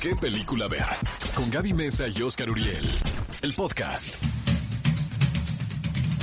¿Qué película ver? Con Gaby Mesa y Oscar Uriel. El podcast.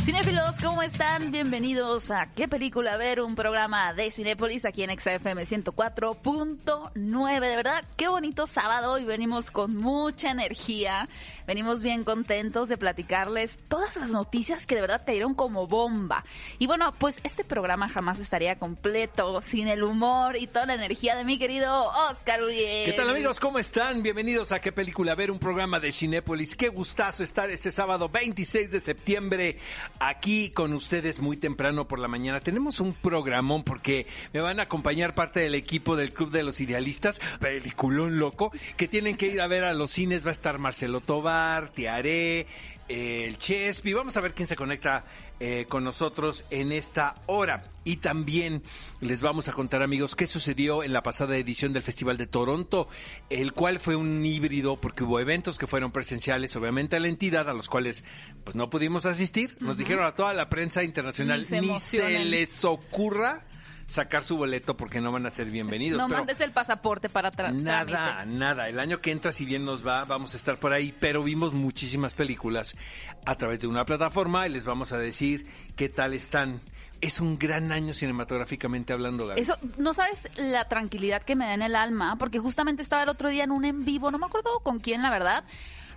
Cinéfilos, ¿cómo están? Bienvenidos a ¿Qué película ver? Un programa de Cinépolis aquí en XFM 104.9. De verdad, qué bonito sábado y venimos con mucha energía. Venimos bien contentos de platicarles todas las noticias que de verdad te dieron como bomba. Y bueno, pues este programa jamás estaría completo sin el humor y toda la energía de mi querido Oscar Uriel. ¿Qué tal amigos? ¿Cómo están? Bienvenidos a ¿Qué película ver? Un programa de Cinépolis. Qué gustazo estar este sábado 26 de septiembre aquí con ustedes muy temprano por la mañana. Tenemos un programón porque me van a acompañar parte del equipo del Club de los Idealistas, peliculón loco, que tienen que ir a ver a los cines. Va a estar Marcelo Tobar, Tiaré, el Chespi. Vamos a ver quién se conecta eh, con nosotros en esta hora. Y también les vamos a contar, amigos, qué sucedió en la pasada edición del Festival de Toronto, el cual fue un híbrido porque hubo eventos que fueron presenciales, obviamente a la entidad, a los cuales pues no pudimos asistir. Nos dijeron a toda la prensa internacional, Ni se ni se les ocurra sacar su boleto porque no van a ser bienvenidos. No Pero- mandes el pasaporte para atrás. Nada, nada. El año que entra, si bien nos va, vamos a estar por ahí, pero vimos muchísimas películas a través de una plataforma y les vamos a decir qué tal están. Es un gran año cinematográficamente hablando, Gaby. Eso, no sabes la tranquilidad que me da en el alma, porque justamente estaba el otro día en un en vivo, no me acuerdo con quién, la verdad.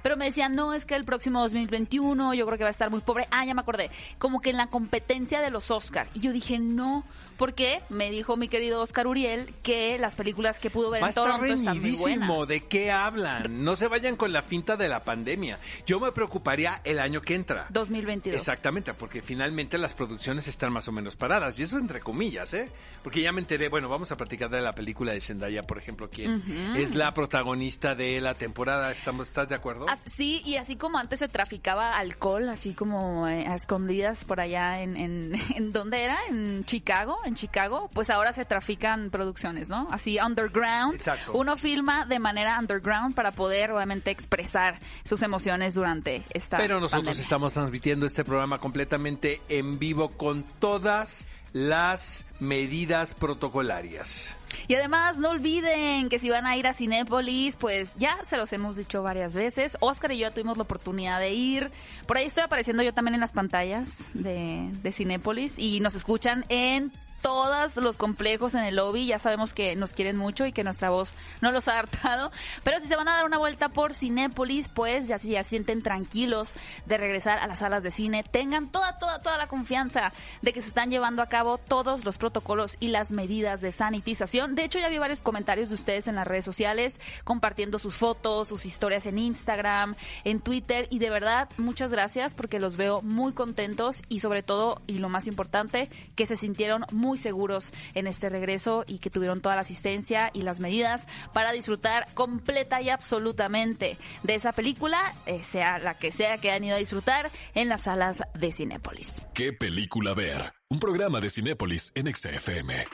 Pero me decían, no, es que el próximo 2021 yo creo que va a estar muy pobre. Ah, ya me acordé. Como que en la competencia de los Oscar. Y yo dije, no, porque me dijo mi querido Oscar Uriel que las películas que pudo ver Va en Toronto están muy buenas. ¿De qué hablan? No se vayan con la finta de la pandemia. Yo me preocuparía el año que entra. 2022. Exactamente, porque finalmente las producciones están más o menos paradas. Y eso entre comillas, ¿eh? Porque ya me enteré, bueno, vamos a platicar de la película de Zendaya, por ejemplo, quien es la protagonista de la temporada. ¿Estamos, ¿Estás de acuerdo? As- Sí, y así como antes se traficaba alcohol, así como eh, a escondidas por allá en, en, en ¿dónde era? En Chicago, en Chicago, pues ahora se trafican producciones, ¿no? Así underground. Exacto. Uno filma de manera underground para poder obviamente expresar sus emociones durante esta Pero nosotros pandemia. estamos transmitiendo este programa completamente en vivo con todas las medidas protocolarias. Y además, no olviden que si van a ir a Cinépolis, pues ya se los hemos dicho varias veces. Oscar y yo tuvimos la oportunidad de ir. Por ahí estoy apareciendo yo también en las pantallas de, de Cinépolis y nos escuchan en todos los complejos en el lobby. Ya sabemos que nos quieren mucho y que nuestra voz no los ha hartado. Pero si se van a dar una vuelta por Cinépolis, pues ya si ya sienten tranquilos de regresar a las salas de cine, tengan toda, toda, toda la confianza de que se están llevando a cabo todos los protocolos y las medidas de sanitización. De hecho, ya vi varios comentarios de ustedes en las redes sociales compartiendo sus fotos, sus historias en Instagram, en Twitter y de verdad muchas gracias porque los veo muy contentos y sobre todo, y lo más importante, que se sintieron muy seguros en este regreso y que tuvieron toda la asistencia y las medidas para disfrutar completa y absolutamente de esa película, eh, sea la que sea que han ido a disfrutar en las salas de Cinépolis. ¿Qué película ver? Un programa de Cinépolis en XFM.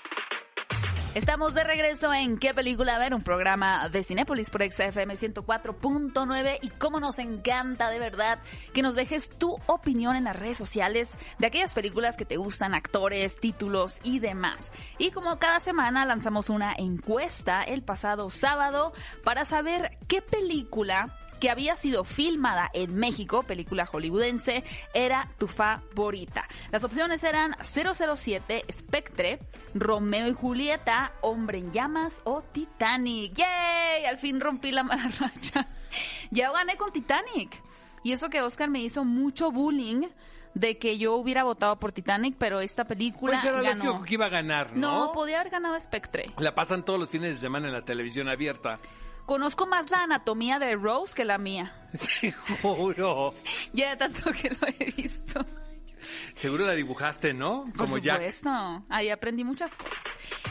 Estamos de regreso en ¿Qué película ver? Un programa de Cinépolis por XFM 104.9 y cómo nos encanta de verdad que nos dejes tu opinión en las redes sociales de aquellas películas que te gustan, actores, títulos y demás. Y como cada semana lanzamos una encuesta el pasado sábado para saber qué película que había sido filmada en México, película hollywoodense, era tu favorita. Las opciones eran 007, Spectre, Romeo y Julieta, Hombre en Llamas o Titanic. ¡Yay! Al fin rompí la mala racha. Ya gané con Titanic. Y eso que Oscar me hizo mucho bullying de que yo hubiera votado por Titanic, pero esta película Pues era ganó. que iba a ganar, ¿no? No, podía haber ganado Spectre. La pasan todos los fines de semana en la televisión abierta. Conozco más la anatomía de Rose que la mía. Seguro. Ya de tanto que lo he visto. Seguro la dibujaste, ¿no? Como Por Jack. supuesto. Ahí aprendí muchas cosas.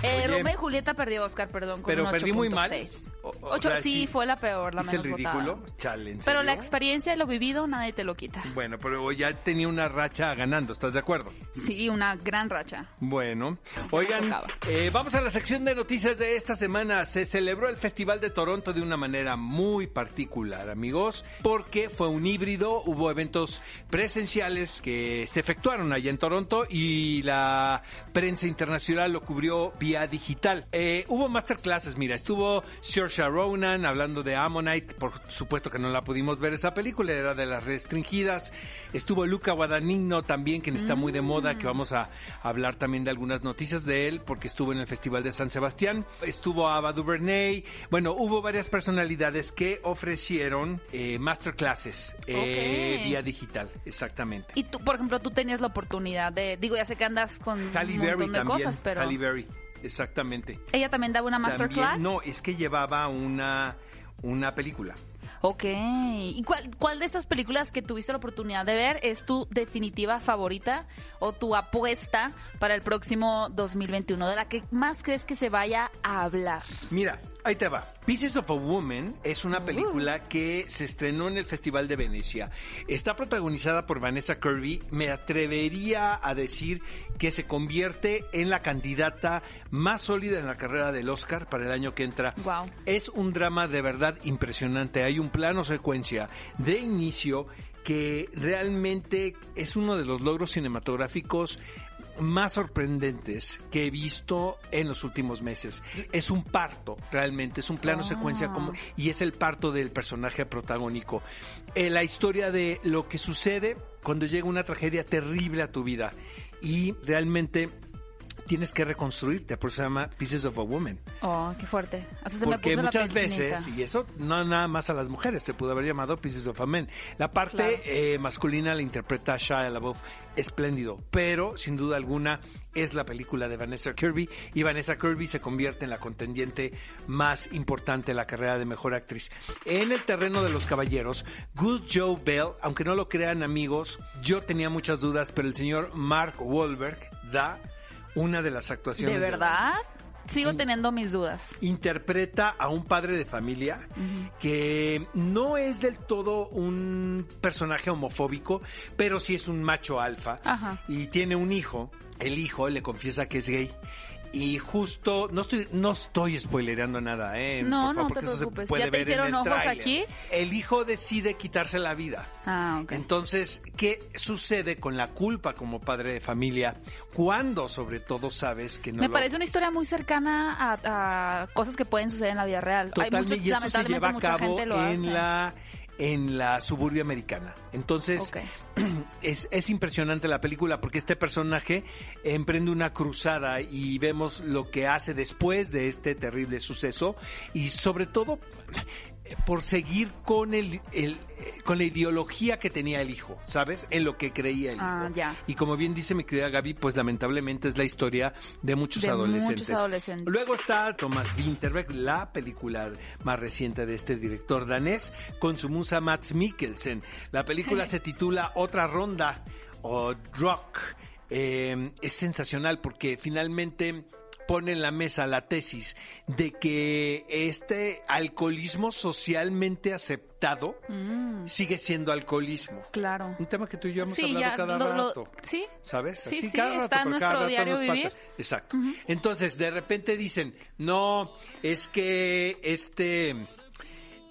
Eh. Romeo y Julieta perdió Oscar, perdón, con Pero un perdí muy mal. 8.6. O- sea, sí, sí. fue la peor, la ¿Hice el menos ridículo? votada. Chale, ¿en Pero la experiencia, lo vivido, nadie te lo quita. Bueno, pero ya tenía una racha ganando, ¿estás de acuerdo? Sí, una gran racha. Bueno, oigan, eh, vamos a la sección de noticias de esta semana. Se celebró el Festival de Toronto de una manera muy particular, amigos, porque fue un híbrido, hubo eventos presenciales que se efectuaron allá en Toronto y la prensa internacional lo cubrió vía digital. Eh, hubo masterclasses, mira, estuvo Saoirse Ronan hablando de Ammonite, por supuesto que no la pudimos ver esa película, era de las restringidas. Estuvo Luca Guadagnino también, quien está muy de moda, que vamos a hablar también de algunas noticias de él, porque estuvo en el Festival de San Sebastián. Estuvo Ava DuVernay. Bueno, hubo varias personalidades que ofrecieron eh, masterclasses eh, vía digital, exactamente. Y tú, por ejemplo, tú tenías la oportunidad de, digo, ya sé que andas con Halle un Berry montón de también. cosas, pero Halle Berry, exactamente. ella también daba una masterclass. También, no, es que llevaba una, una película. Ok. ¿Y cuál, cuál de estas películas que tuviste la oportunidad de ver es tu definitiva favorita o tu apuesta para el próximo 2021? De la que más crees que se vaya a hablar. Mira, ahí te va. Pieces of a Woman es una película que se estrenó en el Festival de Venecia. Está protagonizada por Vanessa Kirby. Me atrevería a decir que se convierte en la candidata más sólida en la carrera del Oscar para el año que entra. Wow. Es un drama de verdad impresionante. Hay un plano secuencia de inicio que realmente es uno de los logros cinematográficos más sorprendentes que he visto en los últimos meses. Es un parto, realmente, es un plano Ah. secuencia como y es el parto del personaje protagónico. Eh, la historia de lo que sucede cuando llega una tragedia terrible a tu vida y realmente tienes que reconstruirte, por eso se llama Pieces of a Woman. Oh, qué fuerte. Hasta se me Porque puso la muchas veces, y eso no nada más a las mujeres, se pudo haber llamado Pieces of a Men. La parte Claro. eh, masculina la interpreta Shia LaBeouf, espléndido, pero sin duda alguna es la película de Vanessa Kirby y Vanessa Kirby se convierte en la contendiente más importante de la carrera de mejor actriz. En el terreno de los caballeros, Good Joe Bell, aunque no lo crean amigos, yo tenía muchas dudas, pero el señor Mark Wahlberg da una de las actuaciones ¿De verdad? Sigo teniendo mis dudas. interpreta a un padre de familia que no es del todo un personaje homofóbico, pero sí es un macho alfa Ajá. y tiene un hijo. El hijo le confiesa que es gay. Y justo, no estoy, no estoy spoilereando nada, ¿eh? No, Por favor, no te porque eso se puede ¿Ya te ver en el ojos tráiler. aquí? El hijo decide quitarse la vida. Ah, ok. Entonces, ¿qué sucede con la culpa como padre de familia? Cuando, sobre todo, sabes que no Me lo- parece una historia muy cercana a, a cosas que pueden suceder en la vida real. Hay Totalmente, mucho- y esto se lleva a cabo hace. en la en la suburbia americana. Entonces, Ok. es, es impresionante la película porque este personaje emprende una cruzada y vemos lo que hace después de este terrible suceso y sobre todo por seguir con el, el, eh, con la ideología que tenía el hijo, ¿sabes? En lo que creía el hijo. Ah, ya. Y como bien dice mi querida Gaby, pues lamentablemente es la historia de muchos De adolescentes. muchos adolescentes. Luego está Thomas Winterberg, la película más reciente de este director danés, con su musa Mats Mikkelsen. La película se titula Otra Ronda o Rock. Eh, es sensacional porque finalmente pone en la mesa la tesis de que este alcoholismo socialmente aceptado Mm, sigue siendo alcoholismo. claro. Un tema que tú y yo hemos Sí, hablado ya cada lo- lo- rato. sí. ¿Sabes? Sí, Así sí, cada rato, está en cada rato nos vivir. pasa. Exacto. Entonces, de repente dicen, no, es que este...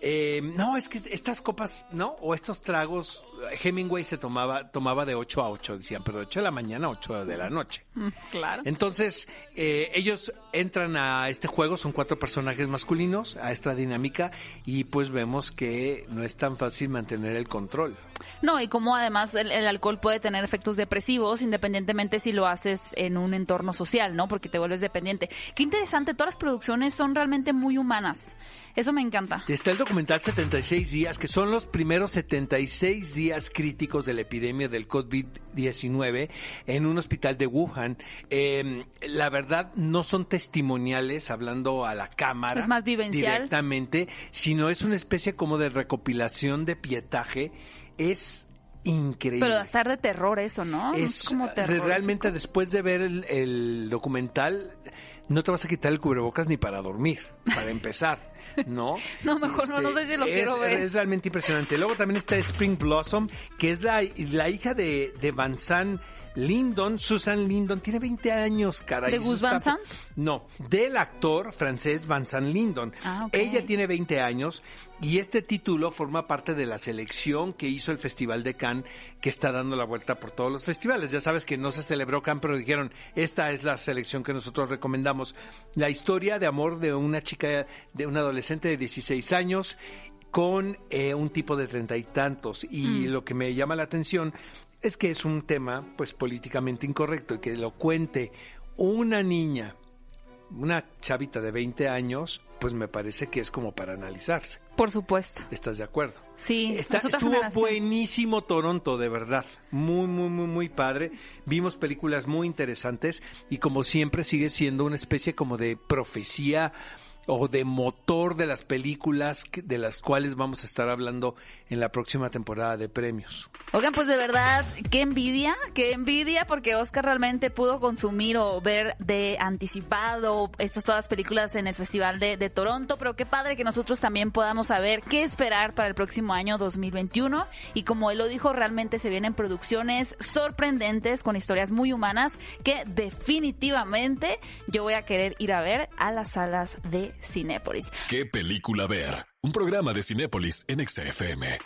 eh, no, es que estas copas, ¿no? O estos tragos, Hemingway se tomaba, tomaba de 8 a 8, decían, pero de 8 de la mañana a 8 de la noche. Mm, Claro. Entonces, eh, ellos entran a este juego, son cuatro personajes masculinos, a esta dinámica, y pues vemos que no es tan fácil mantener el control. No, y como además el, el alcohol puede tener efectos depresivos independientemente si lo haces en un entorno social, ¿no? Porque te vuelves dependiente. Qué interesante, todas las producciones son realmente muy humanas. Eso me encanta. Está el documental 76 días, que son los primeros 76 días críticos de la epidemia del COVID-19 en un hospital de Wuhan. Eh, la verdad, no son testimoniales hablando a la cámara. Es más vivencial. Directamente, sino es una especie como de recopilación de pietaje. Es increíble. Pero estar de terror eso, ¿no? es como terror. realmente después de ver el, el documental no te vas a quitar el cubrebocas ni para dormir, para empezar, ¿no? Este, No, mejor no, no sé si lo es, quiero ver. Es realmente impresionante. Luego también está Spring Blossom, que es la, la hija de, de Van Lyndon, Susan Lyndon, tiene 20 años, caray. ¿De Gus Van Sant? No, del actor francés Vincent Lyndon. Ah. Ella tiene 20 años y este título forma parte de la selección que hizo el Festival de Cannes, que está dando la vuelta por todos los festivales. Ya sabes que no se celebró Cannes, pero dijeron, esta es la selección que nosotros recomendamos. La historia de amor de una chica, de una adolescente de 16 años con eh, un tipo de treinta y tantos. Y lo que me llama la atención es que es un tema pues políticamente incorrecto y que lo cuente una niña, una chavita de 20 años, pues me parece que es como para analizarse. Por supuesto. ¿Estás de acuerdo? Sí, Está- estuvo generación. buenísimo Toronto, de verdad. Muy, muy, muy, muy padre. Vimos películas muy interesantes y como siempre sigue siendo una especie como de profecía o de motor de las películas de las cuales vamos a estar hablando en la próxima temporada de premios. Oigan, pues de verdad, qué envidia, qué envidia, porque Oscar realmente pudo consumir o ver de anticipado estas todas películas en el Festival de, de Toronto, pero qué padre que nosotros también podamos saber qué esperar para el próximo año 2021. Y como él lo dijo, realmente se vienen producciones sorprendentes con historias muy humanas que definitivamente yo voy a querer ir a ver a las salas de Cinépolis. ¿Qué película ver? Un programa de Cinépolis en XFM.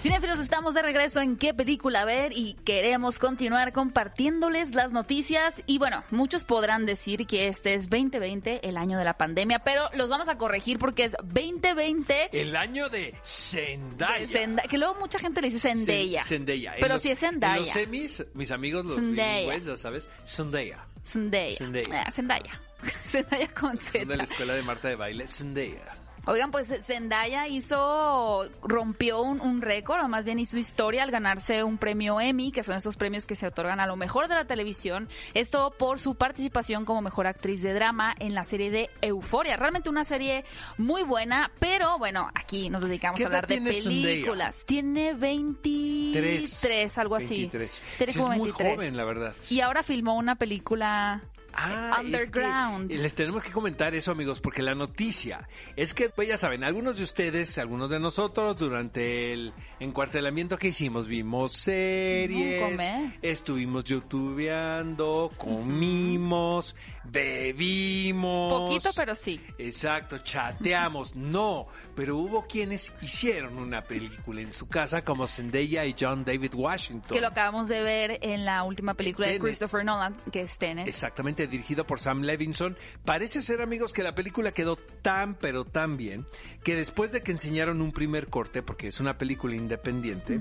Cinefilos, estamos de regreso en qué película ver y queremos continuar compartiéndoles las noticias. Y bueno, muchos podrán decir que este es 2020, el año de la pandemia, pero los vamos a corregir porque es 2020. El año de Zendaya. de Zenda- que luego mucha gente le dice Zendaya. Zen- Zendaya. En Pero los- sí es Zendaya. En los semis, mis amigos los bilingües, ya sabes, Zendaya. Zendaya. Zendaya. Ah, Zendaya. Zendaya con Son de la Z. escuela de Marta de baile, Zendaya. Oigan, pues Zendaya hizo, rompió un, un récord, o más bien hizo historia al ganarse un premio Emmy, que son estos premios que se otorgan a lo mejor de la televisión. Esto por su participación como mejor actriz de drama en la serie de Euforia. Realmente una serie muy buena, pero bueno, aquí nos dedicamos ¿Qué a hablar de Zendaya? películas. Tiene 23, algo así. 23. Tiene Sí, como es muy 23. joven, la verdad. Y ahora filmó una película Ah, Underground. les tenemos que comentar eso, amigos, porque la noticia es que, pues ya saben, algunos de ustedes, algunos de nosotros, durante el encuartelamiento que hicimos, vimos series, estuvimos youtubeando, comimos, bebimos. poquito, pero sí. Exacto, chateamos. No, pero hubo quienes hicieron una película en su casa, como Zendaya y John David Washington. Que lo acabamos de ver en la última película de. Christopher Nolan, que es Tenet. Exactamente, dirigido por Sam Levinson. Parece ser, amigos, que la película quedó tan, pero tan bien, que después de que enseñaron un primer corte, porque es una película independiente,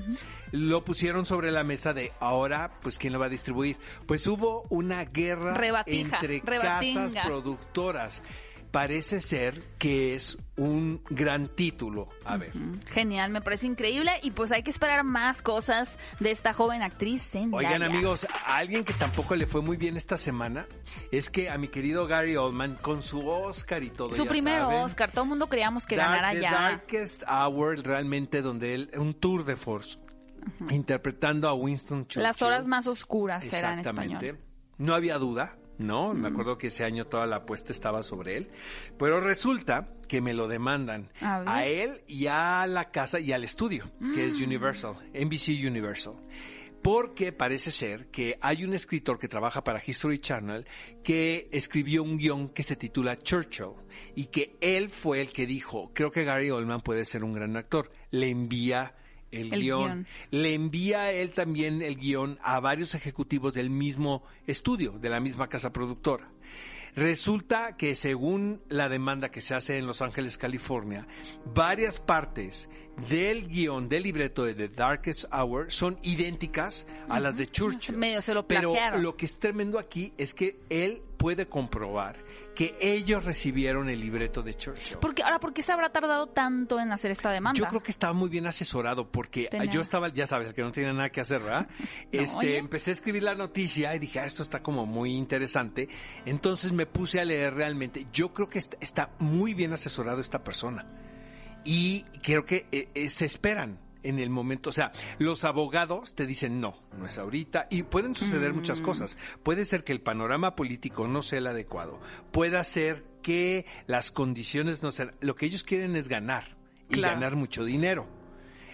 lo pusieron sobre la mesa de ahora, pues, ¿quién lo va a distribuir? Pues hubo una guerra Rebatija, entre. Casas productoras. Parece ser que es un gran título. A ver. Genial, me parece increíble y pues hay que esperar más cosas de esta joven actriz Zendaya. Oigan amigos, a alguien que tampoco le fue muy bien esta semana es que a mi querido Gary Oldman con su Oscar y todo. su ya primer saben, Oscar, todo el mundo creíamos que Dark- ganara The ya. Darkest Hour realmente donde él un tour de force interpretando a Winston Churchill. Las horas más oscuras será en Exactamente. español. No había duda, ¿no? Me acuerdo que ese año toda la apuesta estaba sobre él. Pero resulta que me lo demandan A él y a la casa y al estudio, que Mm. es Universal, NBC Universal. Porque parece ser que hay un escritor que trabaja para History Channel que escribió un guion que se titula Churchill y que él fue el que dijo, creo que Gary Oldman puede ser un gran actor. Le envía el, El guion. guion. Le envía él también el guion a varios ejecutivos del mismo estudio, de la misma casa productora. Resulta que según la demanda que se hace en Los Ángeles, California, varias partes del guion, del libreto de The Darkest Hour son idénticas a las de Churchill. Medio se lo Pero lo que es tremendo aquí es que él puede comprobar que ellos recibieron el libreto de Churchill. Porque, ahora, ¿por qué se habrá tardado tanto en hacer esta demanda? Yo creo que estaba muy bien asesorado porque Tenía- yo estaba, ya sabes, el que no tiene nada que hacer, ¿verdad? este, oye. empecé a escribir la noticia y dije, ah, esto está como muy interesante. Entonces me puse a leer realmente. Yo creo que est- está muy bien asesorado esta persona. Y creo que eh, eh, se esperan en el momento, o sea, los abogados te dicen no, no es ahorita y pueden suceder Mm. muchas cosas. Puede ser que el panorama político no sea el adecuado, puede ser que las condiciones no sean, lo que ellos quieren es ganar y Claro. ganar mucho dinero.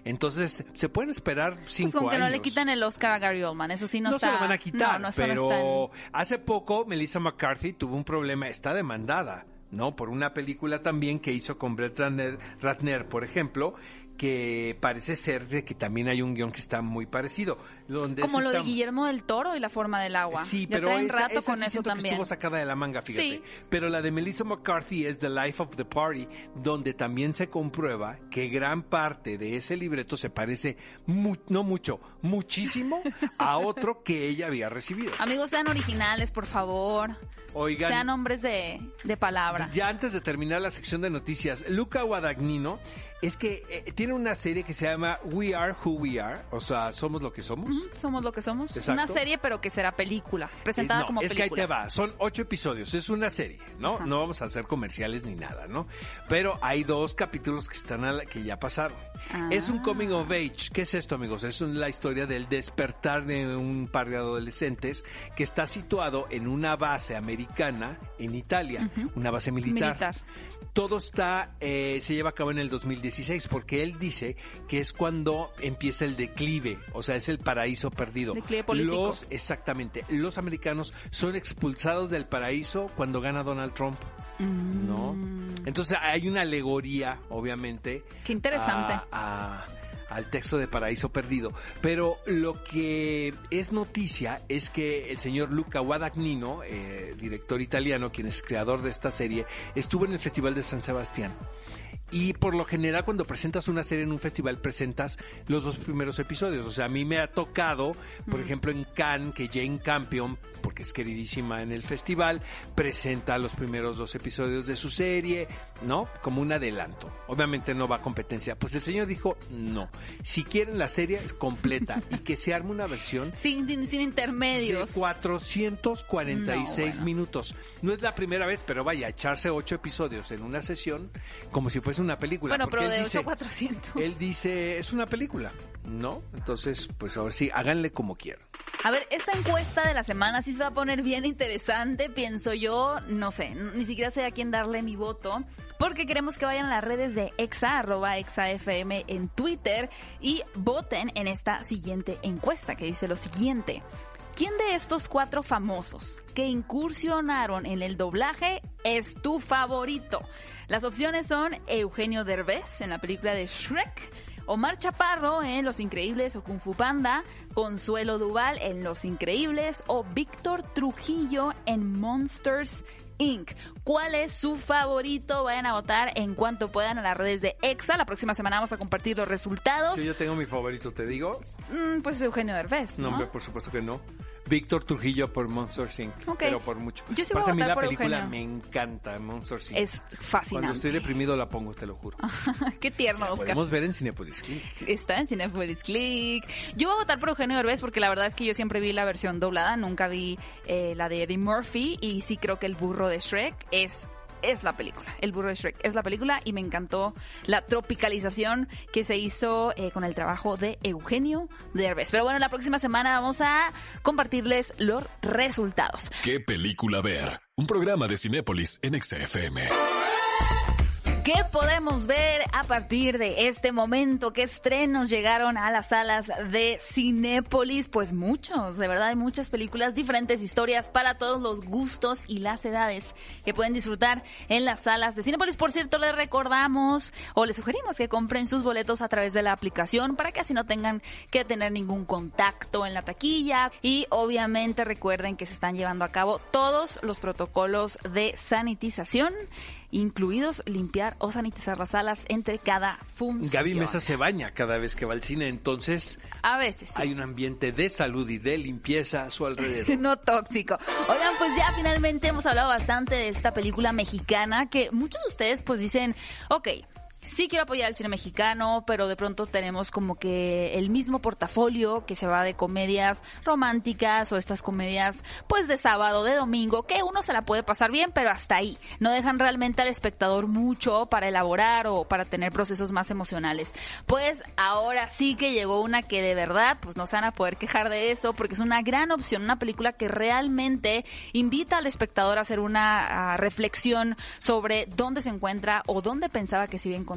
Entonces, se pueden esperar Pues cinco con que años. no le quitan el Oscar a Gary Oldman, eso sí no, no está... se lo van a quitar, No, no, no pero está en- hace poco Melissa McCarthy tuvo un problema, está demandada, ¿no? Por una película también que hizo con Brett Ratner, Ratner, por ejemplo, que parece ser de que también hay un guion que está muy parecido. Donde Como lo de Guillermo del Toro y la forma del agua. Sí, ya pero traen esa, rato esa con sí eso siento que también. estuvo sacada de la manga, fíjate. Sí. Pero la de Melissa McCarthy es The Life of the Party, donde también se comprueba que gran parte de ese libreto se parece, mu- no mucho, muchísimo a otro que ella había recibido. Amigos, sean originales, por favor. Oigan, Sean hombres de, de palabra. ya antes de terminar la sección de noticias, Luca Guadagnino es que eh, tiene una serie que se llama We Are Who We Are, o sea, somos lo que somos. Somos lo que somos. Exacto. Una serie, pero que será película. Presentada Eh, no, como es que ahí película. te va, son ocho episodios, es una serie, ¿no? Ajá. No vamos a hacer comerciales ni nada, ¿no? Pero hay dos capítulos que están a la- que ya pasaron. Ah. Es un coming of age. ¿Qué es esto, amigos? Es la historia del despertar de un par de adolescentes que está situado en una base americana en Italia, una base militar. Militar. Todo está, eh, se lleva a cabo en el 2016 porque él dice que es cuando empieza el declive, o sea, es el paraíso perdido. Declive político. Los, exactamente, los americanos son expulsados del paraíso cuando gana Donald Trump. Mm. ¿No? Entonces hay una alegoría, obviamente. Qué interesante. a- a- al texto de Paraíso Perdido. Pero lo que es noticia es que el señor Luca Guadagnino, eh, director italiano, quien es creador de esta serie, estuvo en el Festival de San Sebastián. Y por lo general cuando presentas una serie en un festival presentas los dos primeros episodios. O sea, a mí me ha tocado, por ejemplo, en Cannes, que Jane Campion, porque es queridísima en el festival, presenta los primeros dos episodios de su serie, ¿no? Como un adelanto. Obviamente no va a competencia. Pues el señor dijo, no. Si quieren la serie completa y que se arme una versión Sin, sin, sin de intermedios. 446 No, bueno. minutos. No es la primera vez, pero vaya, echarse ocho episodios en una sesión como si fuese una película. Bueno, pero él de dice, 8 a 400. Él dice, es una película, ¿no? Entonces, pues ahora sí, háganle como quieran. A ver, esta encuesta de la semana sí se va a poner bien interesante, pienso yo. No sé, ni siquiera sé a quién darle mi voto. Porque queremos que vayan a las redes de Exa, arroba ExaFM en Twitter y voten en esta siguiente encuesta que dice lo siguiente. ¿Quién de estos cuatro famosos que incursionaron en el doblaje es tu favorito? Las opciones son Eugenio Derbez en la película de Shrek, Omar Chaparro en Los Increíbles o Kung Fu Panda, Consuelo Duval en Los Increíbles o Víctor Trujillo en Monsters Inc. ¿Cuál es su favorito? Vayan a votar en cuanto puedan a las redes de EXA. La próxima semana vamos a compartir los resultados. Yo ya tengo mi favorito, te digo. Mm, pues Eugenio Derbez, No, ¿no? hombre, por supuesto que no. Víctor Trujillo por Monster Inc. Ok. Pero por mucho. Yo sí voy a Aparte, a mí la película Eugenio. me encanta, Monster Inc. Es fascinante. Cuando estoy deprimido la pongo, te lo juro. Qué tierno, Oscar. podemos ver en Cinepolis Click. Está en Cinepolis Click. Yo voy a votar por Eugenio Derbez porque la verdad es que yo siempre vi la versión doblada, nunca vi eh, la de Eddie Murphy y sí creo que el burro de Shrek es es la película. El burro de Shrek es la película y me encantó la tropicalización que se hizo eh, con el trabajo de Eugenio Derbez. Pero bueno, la próxima semana vamos a compartirles los resultados. ¿Qué película ver? Un programa de Cinépolis en XFM. ¿Qué podemos ver a partir de este momento? ¿Qué estrenos llegaron a las salas de Cinépolis? Pues muchos, de verdad hay muchas películas, diferentes historias para todos los gustos y las edades que pueden disfrutar en las salas de Cinépolis. Por cierto, les recordamos o les sugerimos que compren sus boletos a través de la aplicación para que así no tengan que tener ningún contacto en la taquilla y obviamente recuerden que se están llevando a cabo todos los protocolos de sanitización incluidos limpiar o sanitizar las salas entre cada función. Gaby Mesa se baña cada vez que va al cine, entonces A veces sí. hay un ambiente de salud y de limpieza a su alrededor. no tóxico. Oigan, pues ya finalmente hemos hablado bastante de esta película mexicana que muchos de ustedes pues dicen, ok, sí quiero apoyar el cine mexicano, pero de pronto tenemos como que el mismo portafolio que se va de comedias románticas o estas comedias pues de sábado, de domingo, que uno se la puede pasar bien, pero hasta ahí. No dejan realmente al espectador mucho para elaborar o para tener procesos más emocionales. Pues ahora sí que llegó una que de verdad pues no se van a poder quejar de eso porque es una gran opción, una película que realmente invita al espectador a hacer una reflexión sobre dónde se encuentra o dónde pensaba que se iba a encontrar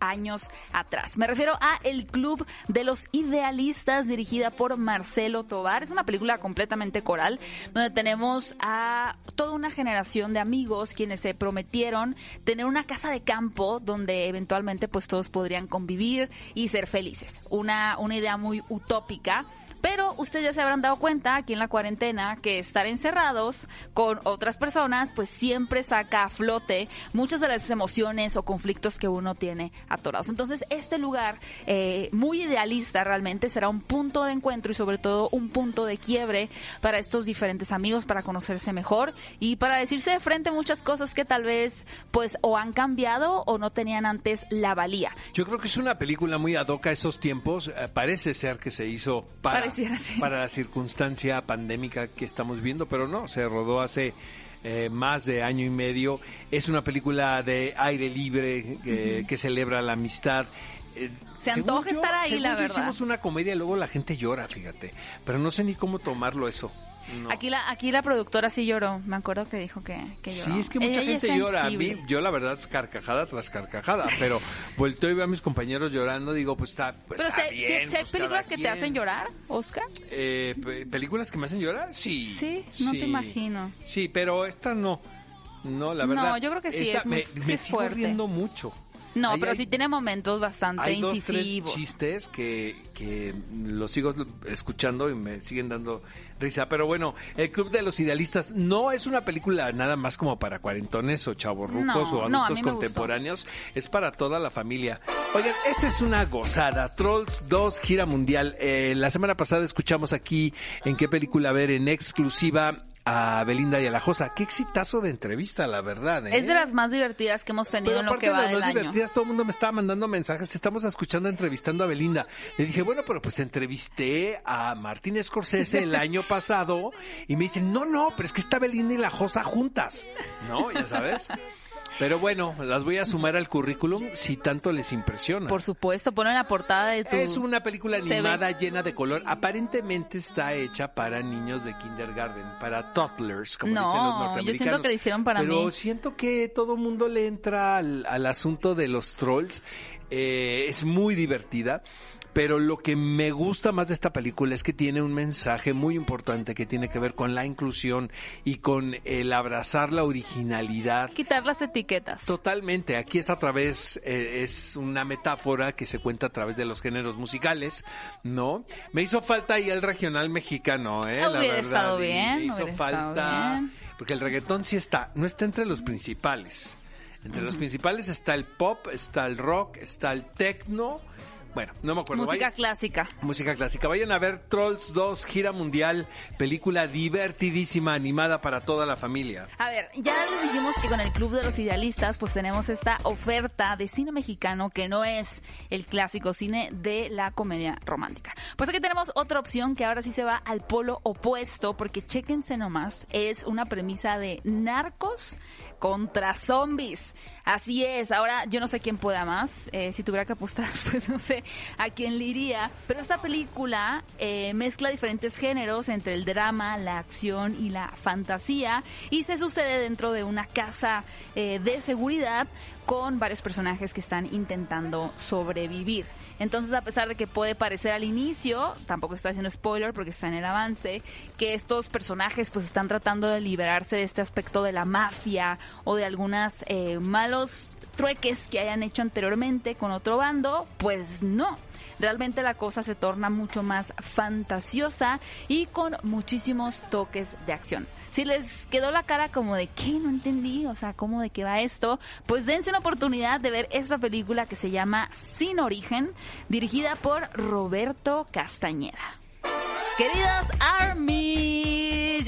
años atrás. Me refiero a El Club de los Idealistas, dirigida por Marcelo Tobar. Es una película completamente coral, donde tenemos a toda una generación de amigos quienes se prometieron tener una casa de campo donde eventualmente pues todos podrían convivir y ser felices. Una, una idea muy utópica pero ustedes ya se habrán dado cuenta aquí en la cuarentena que estar encerrados con otras personas pues siempre saca a flote muchas de las emociones o conflictos que uno tiene atorados. Entonces este lugar eh, muy idealista realmente será un punto de encuentro y sobre todo un punto de quiebre para estos diferentes amigos para conocerse mejor y para decirse de frente muchas cosas que tal vez pues o han cambiado o no tenían antes la valía. Yo creo que es una película muy ad hoc a esos tiempos. Eh, parece ser que se hizo para para la circunstancia pandémica que estamos viendo, pero no, se rodó hace eh, más de año y medio. Es una película de aire libre que celebra la amistad. Eh, se antoja estar ahí, la verdad. Hicimos una comedia y luego la gente llora, fíjate. Pero no sé ni cómo tomarlo eso. Aquí la aquí la productora sí lloró, me acuerdo que dijo que, que lloró. Sí, es que mucha gente llora. A mí, yo la verdad, carcajada tras carcajada, pero vuelto y veo a mis compañeros llorando, digo, pues está, pues pero está si, hay pues películas que te hacen llorar, Oscar. Eh, ¿Películas que me hacen llorar? Sí. Sí, no te imagino. Sí, pero esta no. No, la verdad. No, yo creo que sí, es me, me sigo riendo mucho. No, pero sí tiene momentos bastante hay dos, Tres chistes que, que los sigo escuchando y me siguen dando risa. Pero bueno, El Club de los Idealistas no es una película nada más como para cuarentones o chavorrucos o adultos contemporáneos. Es para toda la familia. Oigan, esta es una gozada. Trolls 2 gira mundial. Eh, la semana pasada escuchamos aquí en qué película ver en exclusiva a Belinda y a la Josa. Qué exitazo de entrevista, la verdad. ¿eh? Es de las más divertidas que hemos tenido en lo que va de las más divertidas, todo el mundo me estaba mandando mensajes. Te estamos escuchando entrevistando a Belinda. Le dije, bueno, pero pues entrevisté a Martín Scorsese el año pasado y me dicen, no, no, pero es que está Belinda y la Josa juntas. ¿No? Ya sabes. Pero bueno, las voy a sumar al currículum si tanto les impresiona. Por supuesto, ponen la portada de tu... Es una película animada llena de color. Aparentemente está hecha para niños de kindergarten, para toddlers, como dicen los norteamericanos. yo siento que la hicieron para Pero mí. Pero siento que todo mundo le entra al, al asunto de los trolls. Eh, es muy divertida pero lo que me gusta más de esta película es que tiene un mensaje muy importante que tiene que ver con la inclusión y con el abrazar la originalidad. Quitar las etiquetas. Totalmente. Aquí está a través, eh, es una metáfora que se cuenta a través de los géneros musicales, ¿no? Me hizo falta ahí el regional mexicano, ¿eh? la verdad. Estado bien, me hizo falta. Porque el reggaetón sí está, no está entre los principales. Entre los principales está el pop, está el rock, está el techno bueno, no me acuerdo. Música clásica. Música clásica. Vayan a ver Trolls 2, gira mundial, película divertidísima, animada para toda la familia. A ver, ya les dijimos que con el Club de los Idealistas, pues tenemos esta oferta de cine mexicano que no es el clásico cine de la comedia romántica. Pues aquí tenemos otra opción que ahora sí se va al polo opuesto, porque chéquense nomás, es una premisa de narcos contra zombies. Así es, ahora yo no sé quién pueda más, eh, si tuviera que apostar, pues no sé a quién le iría, pero esta película eh, mezcla diferentes géneros entre el drama, la acción y la fantasía y se sucede dentro de una casa eh, de seguridad con varios personajes que están intentando sobrevivir. Entonces, a pesar de que puede parecer al inicio, tampoco está haciendo spoiler porque está en el avance, que estos personajes pues están tratando de liberarse de este aspecto de la mafia o de algunas eh, malos trueques que hayan hecho anteriormente con otro bando, pues no realmente la cosa se torna mucho más fantasiosa y con muchísimos toques de acción. Si les quedó la cara como de ¿qué? No entendí, o sea, ¿cómo de qué va esto? Pues dense una oportunidad de ver esta película que se llama Sin Origen, dirigida por Roberto Castañeda. Queridos Army,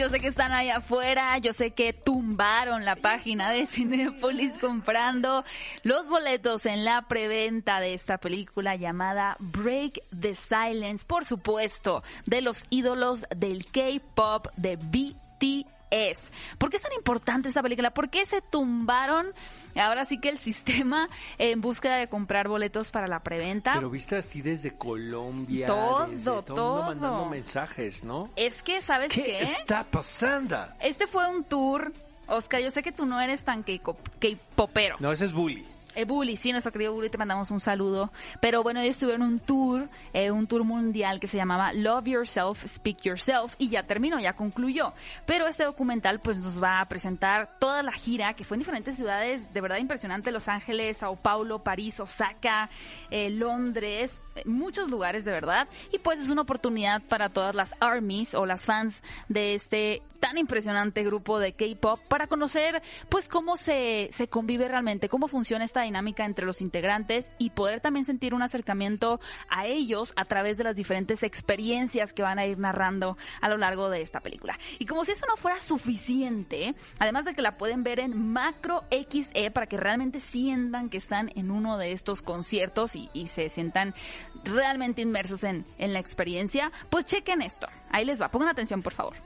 yo sé que están ahí afuera, yo sé que tumbaron la página de Cinepolis comprando los boletos en la preventa de esta película llamada Break the Silence, por supuesto, de los ídolos del K-pop de BTS es. ¿Por qué es tan importante esta película? ¿Por qué se tumbaron ahora sí que el sistema en búsqueda de comprar boletos para la preventa? Pero viste así desde Colombia, todo, todo, todo. mandando mensajes, ¿no? Es que, ¿sabes qué? ¿Qué está pasando? Este fue un tour, Oscar, yo sé que tú no eres tan K-popero. No, ese es Bully. Eh, Bully, sí, nuestro querido Bully, te mandamos un saludo. Pero bueno, ellos tuvieron un tour, eh, un tour mundial que se llamaba Love Yourself, Speak Yourself, y ya terminó, ya concluyó. Pero este documental pues nos va a presentar toda la gira, que fue en diferentes ciudades, de verdad impresionante, Los Ángeles, Sao Paulo, París, Osaka, eh, Londres, eh, muchos lugares de verdad. Y pues es una oportunidad para todas las armies o las fans de este tan impresionante grupo de K-pop para conocer pues cómo se, se convive realmente, cómo funciona esta dinámica entre los integrantes y poder también sentir un acercamiento a ellos a través de las diferentes experiencias que van a ir narrando a lo largo de esta película. Y como si eso no fuera suficiente, además de que la pueden ver en Macro XE para que realmente sientan que están en uno de estos conciertos y, y se sientan realmente inmersos en, en la experiencia, pues chequen esto. Ahí les va, pongan atención por favor.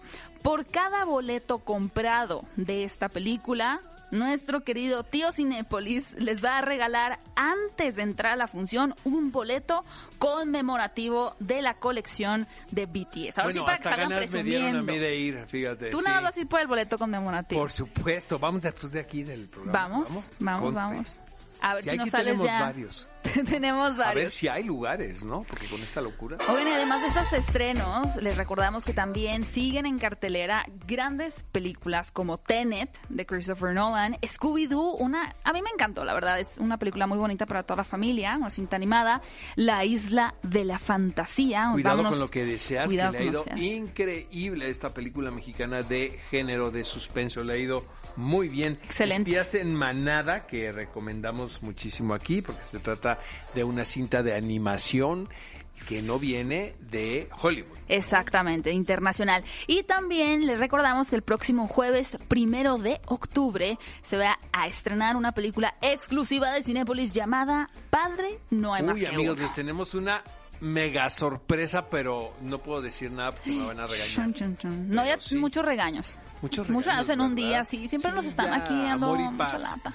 Por cada boleto comprado de esta película, nuestro querido tío Cinépolis les va a regalar antes de entrar a la función un boleto conmemorativo de la colección de BTS. Ahora bueno, sí para hasta que salgan ganas me dieron a mí de ir, fíjate. Tú sí. nada vas a ir por el boleto conmemorativo. Por supuesto, vamos después de aquí del programa. Vamos, vamos, vamos. A ver Y si nos aquí sales ya. varios. tenemos A ver varios. si hay lugares, ¿no? Porque con esta locura. Oigan, además de estos estrenos, les recordamos que también siguen en cartelera grandes películas como Tenet de Christopher Nolan, Scooby-Doo, una, a mí me encantó, la verdad, es una película muy bonita para toda la familia, una cinta animada, La Isla de la Fantasía. Cuidado Vámonos- con lo que deseas, Cuidado que le ha ido increíble esta película mexicana de género de suspenso. Le ha ido muy bien. Excelente. Espías en Manada, que recomendamos muchísimo aquí, porque se trata de una cinta de animación que no viene de Hollywood. Exactamente, internacional. Y también les recordamos que el próximo jueves primero de octubre se va a estrenar una película exclusiva de Cinépolis llamada Padre No hay más Uy, amigos, les tenemos una mega sorpresa, pero no puedo decir nada porque me van a regañar. No, ya sí. muchos regaños. Muchos Muchos regaños, en un día, sí. Siempre Sí, nos están ya, aquí dando mucha lata.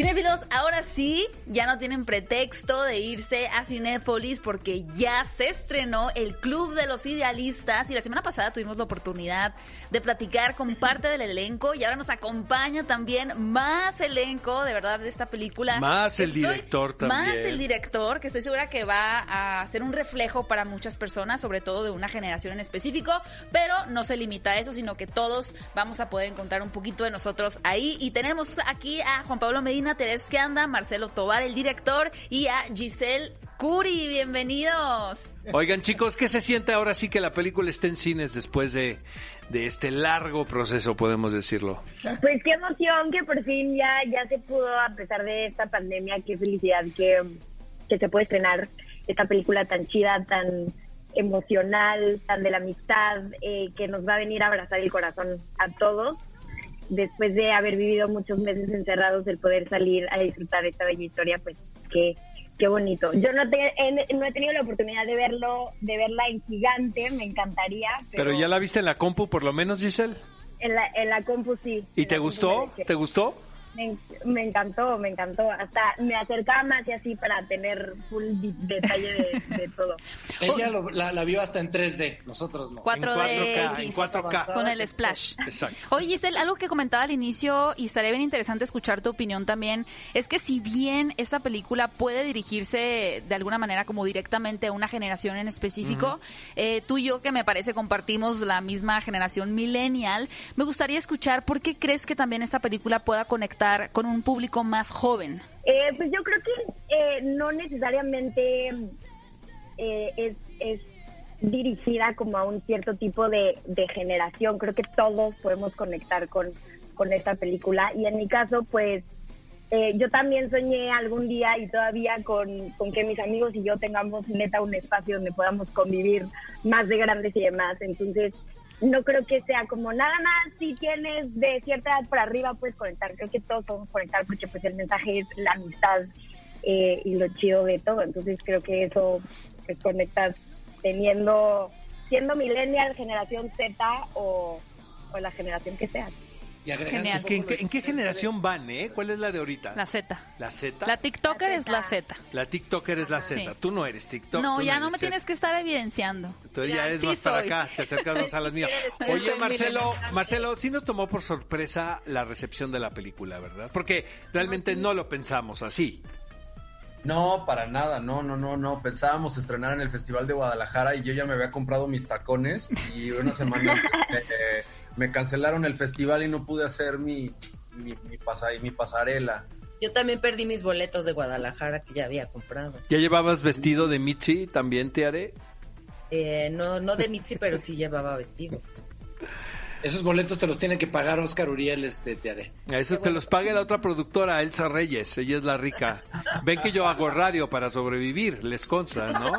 Cinéfilos, ahora sí, ya no tienen pretexto de irse a Cinépolis porque ya se estrenó el Club de los Idealistas y la semana pasada tuvimos la oportunidad de platicar con parte del elenco y ahora nos acompaña también más elenco, de verdad, de esta película. Más el director también. Más el director, que estoy segura que va a ser un reflejo para muchas personas, sobre todo de una generación en específico, pero no se limita a eso, sino que todos vamos a poder encontrar un poquito de nosotros ahí. Y tenemos aquí a Juan Pablo Medina, Terés que anda, Marcelo Tobar, el director, y a Giselle Curi. Bienvenidos. Oigan, chicos, ¿qué se siente ahora sí que la película esté en cines después de, de este largo proceso, podemos decirlo? Pues qué emoción que por fin ya, ya se pudo, a pesar de esta pandemia, qué felicidad que, que se puede estrenar esta película tan chida, tan emocional, tan de la amistad, eh, que nos va a venir a abrazar el corazón a todos. Después de haber vivido muchos meses encerrados, el poder salir a disfrutar esta bella historia, pues qué, qué bonito. Yo no, te- he, no he tenido la oportunidad de verlo, de verla en gigante, me encantaría. Pero, Pero ya la viste en la compu, por lo menos, Giselle. en la, en la compu sí. ¿Y te gustó? ¿Te gustó? Me, me encantó, me encantó. Hasta me acercaba más y así para tener full di- detalle de, de todo. Ella lo- la, la vio hasta en 3D, nosotros no. 4DX. en 4K. Con el splash. Exacto. Oye, Giselle, algo que comentaba al inicio y estaría bien interesante escuchar tu opinión también, es que si bien esta película puede dirigirse de alguna manera como directamente a una generación en específico, eh, tú y yo que me parece compartimos la misma generación millennial, me gustaría escuchar por qué crees que también esta película pueda conectar con un público más joven. Eh, pues yo creo que eh, no necesariamente eh, es, dirigida como a un cierto tipo de, de generación. Creo que todos podemos conectar con, con esta película. Y en mi caso, pues eh, yo también soñé algún día y todavía con, con que mis amigos y yo tengamos neta un espacio donde podamos convivir más de grandes y demás. Entonces, no creo que sea como nada más si tienes de cierta edad para arriba puedes conectar. Creo que todos podemos conectar porque pues el mensaje es la amistad eh, y lo chido de todo. Entonces creo que eso pues, conectas teniendo, siendo millennial, generación Z o, o la generación que sea. Y agregando Genial. Es que, ¿en, qué, poco en qué de- generación van, eh? ¿Cuál es la de ahorita? La Z. ¿La Z? La TikToker La es la Z. Z. La TikToker es la Z. Sí. Tú no eres TikTok. No, ya eres no me Z. tienes que estar evidenciando. Tú ya eres Sí más para acá, te acercas más a las mías. Oye, Marcelo. Marcelo, sí nos tomó por sorpresa la recepción de la película, ¿verdad? Porque realmente no lo pensamos así. No, para nada, no, no, no, no. Pensábamos estrenar en el Festival de Guadalajara y yo ya me había comprado mis tacones y una semana antes, eh, me cancelaron el festival y no pude hacer mi, mi, mi, pasa- mi pasarela. Yo también perdí mis boletos de Guadalajara que ya había comprado. ¿Ya llevabas vestido de Michi? ¿También te haré? Eh, no, no de Mitzi, pero sí llevaba vestido. Esos boletos te los tiene que pagar Oscar Uriel, este, te haré. A eso te los pague la otra productora, Elsa Reyes. Ella es la rica. Ven que yo hago radio para sobrevivir, les consta, ¿no?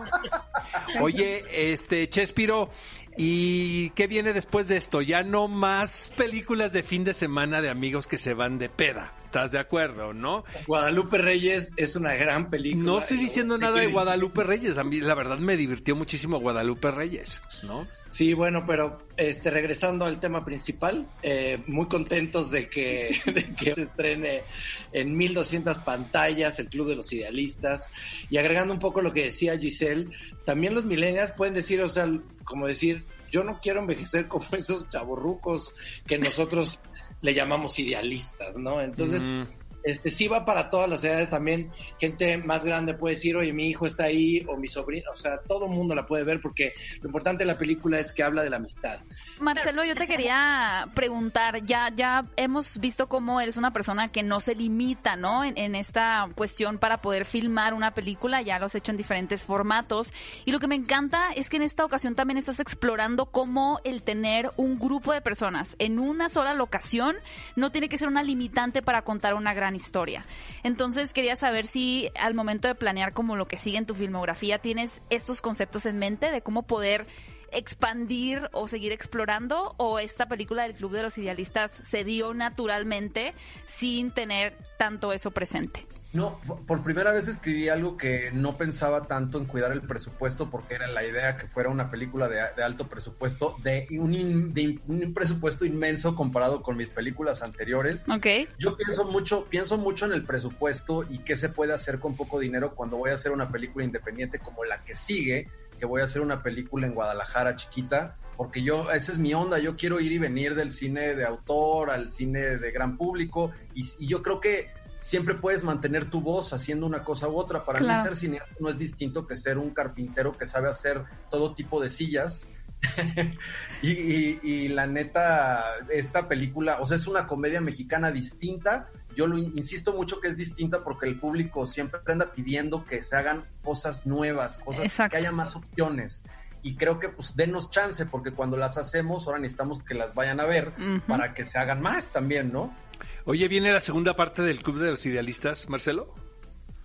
Oye, este, Chespiro, ¿y qué viene después de esto? Ya no más películas de fin de semana de amigos que se van de peda. ¿Estás de acuerdo, no? Guadalupe Reyes es una gran película. No estoy diciendo nada de Guadalupe Reyes. A mí, la verdad, me divirtió muchísimo Guadalupe Reyes, ¿no? Sí, bueno, pero este regresando al tema principal, eh, muy contentos de que, de que se estrene en 1200 pantallas el Club de los Idealistas y agregando un poco lo que decía Giselle, también los millennials pueden decir, o sea, como decir, yo no quiero envejecer como esos chavorrucos que nosotros le llamamos idealistas, ¿no? Entonces, Mm. Este sí va para todas las edades también. Gente más grande puede decir, oye, mi hijo está ahí, o mi sobrino, o sea, todo el mundo la puede ver porque lo importante de la película es que habla de la amistad. Marcelo, yo te quería preguntar, ya, ya hemos visto cómo eres una persona que no se limita, ¿no? En, en esta cuestión para poder filmar una película, ya lo has hecho en diferentes formatos. Y lo que me encanta es que en esta ocasión también estás explorando cómo el tener un grupo de personas en una sola locación no tiene que ser una limitante para contar una gran historia. Entonces quería saber si al momento de planear como lo que sigue en tu filmografía tienes estos conceptos en mente de cómo poder expandir o seguir explorando o esta película del Club de los Idealistas se dio naturalmente sin tener tanto eso presente? No, por- primera vez escribí algo que no pensaba tanto en cuidar el presupuesto porque era la idea que fuera una película de, de alto presupuesto, de un, in- de in- un presupuesto inmenso comparado con mis películas anteriores. Ok. Yo pienso mucho, pienso mucho en el presupuesto y qué se puede hacer con poco dinero cuando voy a hacer una película independiente como la que sigue, que voy a hacer una película en Guadalajara chiquita, porque yo, esa es mi onda, yo quiero ir y venir del cine de autor al cine de gran público y, y yo creo que siempre puedes mantener tu voz haciendo una cosa u otra. Para Claro. mí ser cineasta no es distinto que ser un carpintero que sabe hacer todo tipo de sillas. y, y- y la neta, esta película, o sea, es una comedia mexicana distinta. Yo lo in- insisto mucho que es distinta porque el público siempre anda pidiendo que se hagan cosas nuevas, cosas Exacto. que haya más opciones. Y creo que pues denos chance porque cuando las hacemos ahora necesitamos que las vayan a ver para que se hagan más también, ¿no? Oye, ¿viene la segunda parte del Club de los Idealistas, Marcelo?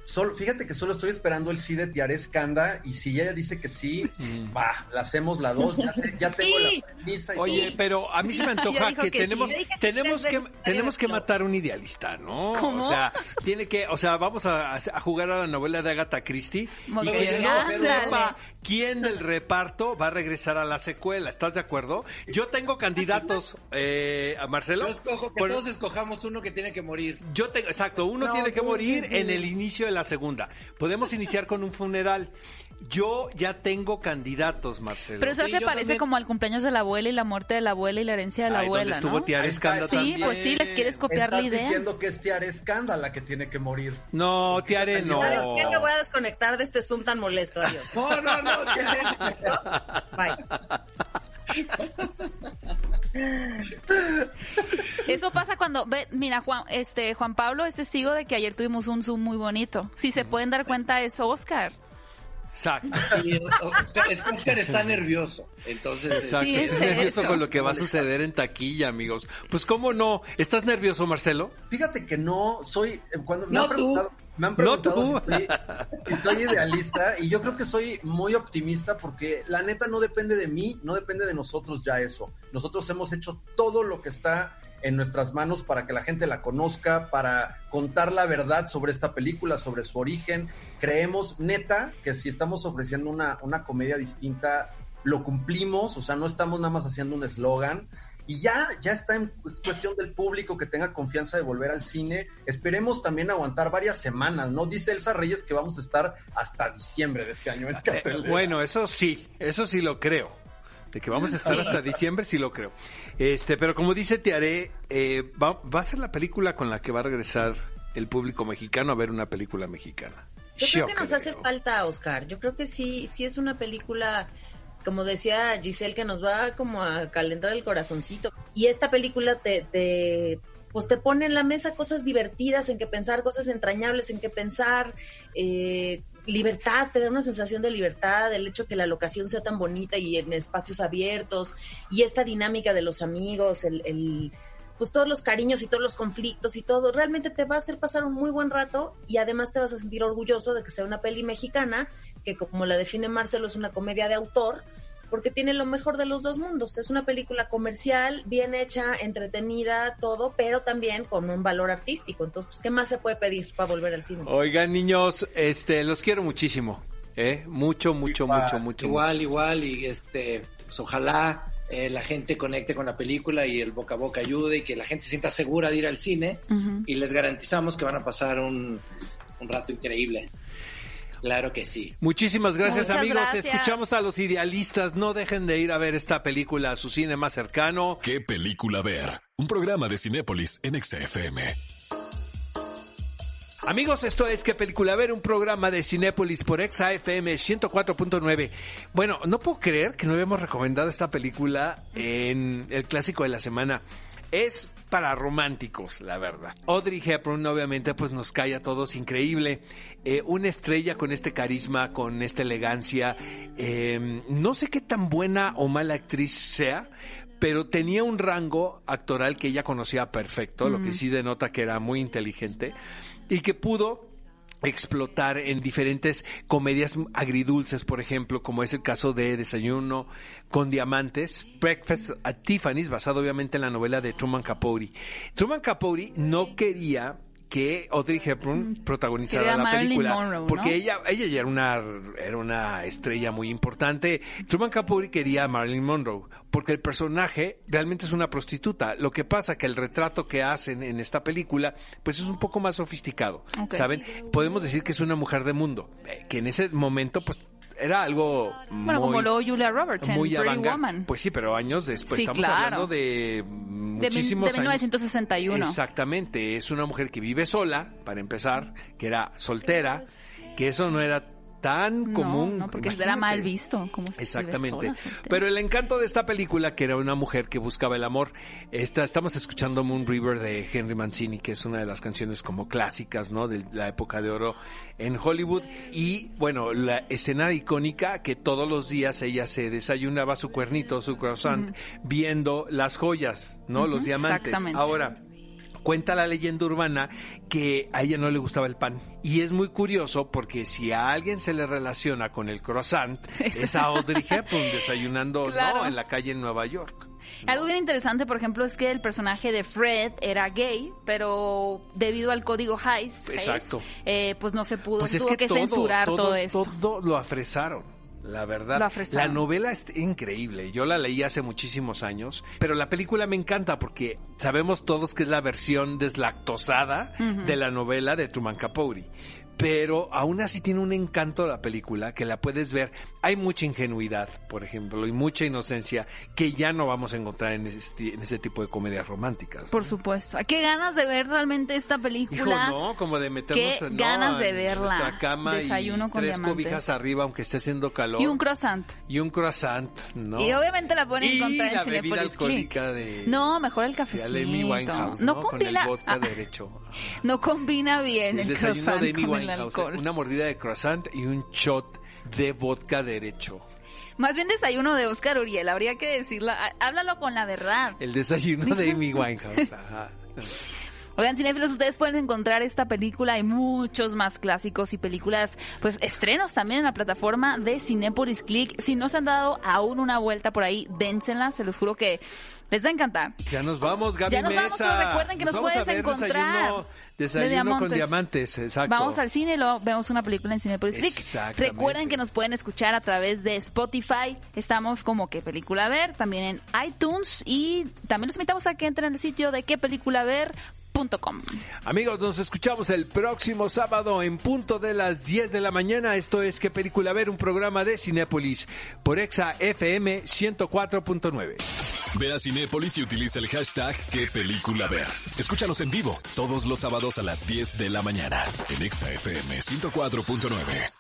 Solo, fíjate que solo estoy esperando el sí de Tiare Skanda y si ella dice que sí, Mm. va, la hacemos la dos, ya sé, ya tengo Sí. la premisa y Oye, todo. pero a mí se me antoja que, tenemos, tenemos que, tenemos que matar un idealista, ¿no? ¿Cómo? O sea, tiene que, o sea, vamos a, a jugar a la novela de Agatha Christie Muy y que no sepa quién del reparto va a regresar a la secuela. ¿Estás de acuerdo? Yo tengo candidatos, eh, a Marcelo. Yo escojo que Por- todos escojamos uno que tiene que morir. Yo tengo, exacto, uno No, tiene que morir sí, sí. en el inicio de la segunda. Podemos iniciar con un funeral. Yo ya tengo candidatos, Marcelo. Pero eso se parece también. como al cumpleaños de la abuela y la muerte de la abuela y la herencia de la Ay, ¿dónde abuela, estuvo ¿no? Skanda Sí, también? pues sí, les quieres copiar la Estás idea. diciendo que es Tiare Skanda la que tiene que morir. No, Tiare no. ¿Sabes qué? Me voy a desconectar de este Zoom tan molesto. Adiós. No, no, no. Bye. Eso pasa cuando, ve, mira, Juan, este, Juan Pablo es testigo de que ayer tuvimos un Zoom muy bonito. Si se pueden dar cuenta es Oscar. Exacto. Es que Oscar está nervioso. Entonces, Exacto, Sí, estoy es nervioso eso. con lo que va a suceder en taquilla, amigos. Pues cómo no, ¿estás nervioso, Marcelo? Fíjate que no soy, cuando me No han tú. preguntado, me han No preguntado tú. si, soy, si soy idealista y yo creo que soy muy optimista porque la neta no depende de mí, no depende de nosotros ya eso. Nosotros hemos hecho todo lo que está en nuestras manos para que la gente la conozca, para contar la verdad sobre esta película, sobre su origen. Creemos neta que si estamos ofreciendo una, una comedia distinta, lo cumplimos, o sea, no estamos nada más haciendo un eslogan. y ya, ya está en cuestión del público que tenga confianza de volver al cine. Esperemos también aguantar varias semanas, ¿no? Dice Elsa Reyes que vamos a estar hasta diciembre de este año en Eh, cartelera. bueno, eso sí, eso sí lo creo. De que vamos a estar hasta diciembre, sí lo creo. Este, pero como dice Tiaré, eh, va, va a ser la película con la que va a regresar el público mexicano a ver una película mexicana. Yo creo que nos hace falta, Oscar. Yo creo que sí, sí es una película, como decía Giselle, que nos va como a calentar el corazoncito. Y esta película te, te pues te pone en la mesa cosas divertidas en que pensar, cosas entrañables en que pensar, eh, libertad, te da una sensación de libertad, el hecho que la locación sea tan bonita y en espacios abiertos, y esta dinámica de los amigos, el, el pues todos los cariños y todos los conflictos y todo, realmente te va a hacer pasar un muy buen rato y además te vas a sentir orgulloso de que sea una peli mexicana, que como la define Marcelo es una comedia de autor, porque tiene lo mejor de los dos mundos. Es una película comercial, bien hecha, entretenida, todo, pero también con un valor artístico. Entonces, pues, ¿qué más se puede pedir para volver al cine? Oigan, niños, este, los quiero muchísimo. ¿eh? Mucho, mucho, Igual, mucho, mucho. Igual, igual, y este, pues ojalá eh, la gente conecte con la película y el boca a boca ayude y que la gente se sienta segura de ir al cine y les garantizamos que van a pasar un, un rato increíble. Claro que sí. Muchísimas gracias Muchas amigos. gracias. Escuchamos a los idealistas. No dejen de ir a ver esta película a su cine más cercano. ¿Qué película ver? Un programa de Cinépolis en XFM. Amigos, esto es ¿Qué película ver? Un programa de Cinépolis por ExaFM 104.9. Bueno, no puedo creer que no habíamos recomendado esta película en el clásico de la semana. Es para románticos, la verdad. Audrey Hepburn, obviamente, pues nos cae a todos increíble. Eh, una estrella con este carisma, con esta elegancia. Eh, no sé qué tan buena o mala actriz sea, pero tenía un rango actoral que ella conocía perfecto, lo que sí denota que era muy inteligente y que pudo explotar en diferentes comedias agridulces, por ejemplo, como es el caso de Desayuno con Diamantes, Breakfast at Tiffany's, basado obviamente en la novela de Truman Capote. Truman Capote no quería que Audrey Hepburn protagonizara la Marilyn película Monroe, porque ¿no? ella ella ya era una era una estrella muy importante. Truman Capote quería a Marilyn Monroe porque el personaje realmente es una prostituta. Lo que pasa que el retrato que hacen en esta película pues es un poco más sofisticado. ¿saben? Podemos decir que es una mujer de mundo, eh, que en ese momento pues era algo Bueno, muy como lo Julia Roberts en muy Pretty. Woman. Pues sí, pero años después Sí, estamos claro. hablando de muchísimos de años. 1961. Exactamente, es una mujer que vive sola, para empezar, que era soltera, que eso no era tan No, común. No, porque era mal visto. Como si Exactamente. sola. Pero el encanto de esta película, que era una mujer que buscaba el amor, esta, estamos escuchando Moon River de Henry Mancini, que es una de las canciones como clásicas, ¿no? De la época de oro en Hollywood. Y bueno, la escena icónica que todos los días ella se desayunaba su cuernito, su croissant, viendo las joyas, ¿no? Los diamantes. exactamente. Ahora, Cuenta la leyenda urbana que a ella no le gustaba el pan. Y es muy curioso porque si a alguien se le relaciona con el croissant, es a Audrey Hepburn desayunando Claro. ¿no? en la calle en Nueva York. Algo bien interesante, por ejemplo, es que el personaje de Fred era gay, pero debido al código Hays, Exacto. eh, pues no se pudo, Pues es tuvo que, que, todo, censurar todo, todo, esto. todo lo afresaron. La verdad, la novela es increíble. Yo la leí hace muchísimos años, pero la película me encanta porque sabemos todos que es la versión deslactosada de la novela de Truman Capote. Pero aún así tiene un encanto la película que la puedes ver. Hay mucha ingenuidad, por ejemplo, y mucha inocencia que ya no vamos a encontrar en, este- en ese tipo de comedias románticas. ¿no? Por supuesto. Qué ganas de ver realmente esta Hijo, película. no, como de meternos Qué ¿no? ganas de en verla. nuestra cama Desayuno y con tres diamantes. cobijas arriba, aunque esté haciendo calor. Y un croissant. Y un croissant, ¿no? Y obviamente la pueden Y encontrar la en bebida Cinepolis alcohólica de... No, mejor el de cafecito. Amy Winehouse, no, ¿no? Con combina, el vodka ah, derecho. no combina bien Sí, el desayuno croissant de Amy con el alcohol. Una mordida de croissant y un shot de vodka derecho. Más bien desayuno de Oscar Uriel, habría que decirlo. Háblalo con la verdad. El desayuno de Amy Winehouse. Ajá. Oigan, cinéfilos, ustedes pueden encontrar esta película y muchos más clásicos y películas, pues estrenos también en la plataforma de Cinépolis Click. Si no se han dado aún una vuelta por ahí, dénsela, se los juro que les va a encantar. Ya nos vamos, Gaby Ya nos vamos, Mesa. pero recuerden que nos vamos puedes ver encontrar Desayuno, desayuno de con diamantes. exacto. Vamos al cine y luego vemos una película en Cinepolis Click. Recuerden que nos pueden escuchar a través de Spotify. Estamos como qué película ver, también en iTunes y también los invitamos a que entren al sitio de qué película Amigos, nos escuchamos el próximo sábado en punto de las 10 de la mañana. Esto es ¿Qué película ver? Un programa de Cinépolis por Exa FM 104.9. Ve a Cinépolis y utiliza el hashtag qué película ver. Escúchanos en vivo todos los sábados a las 10 de la mañana en Exa FM 104.9.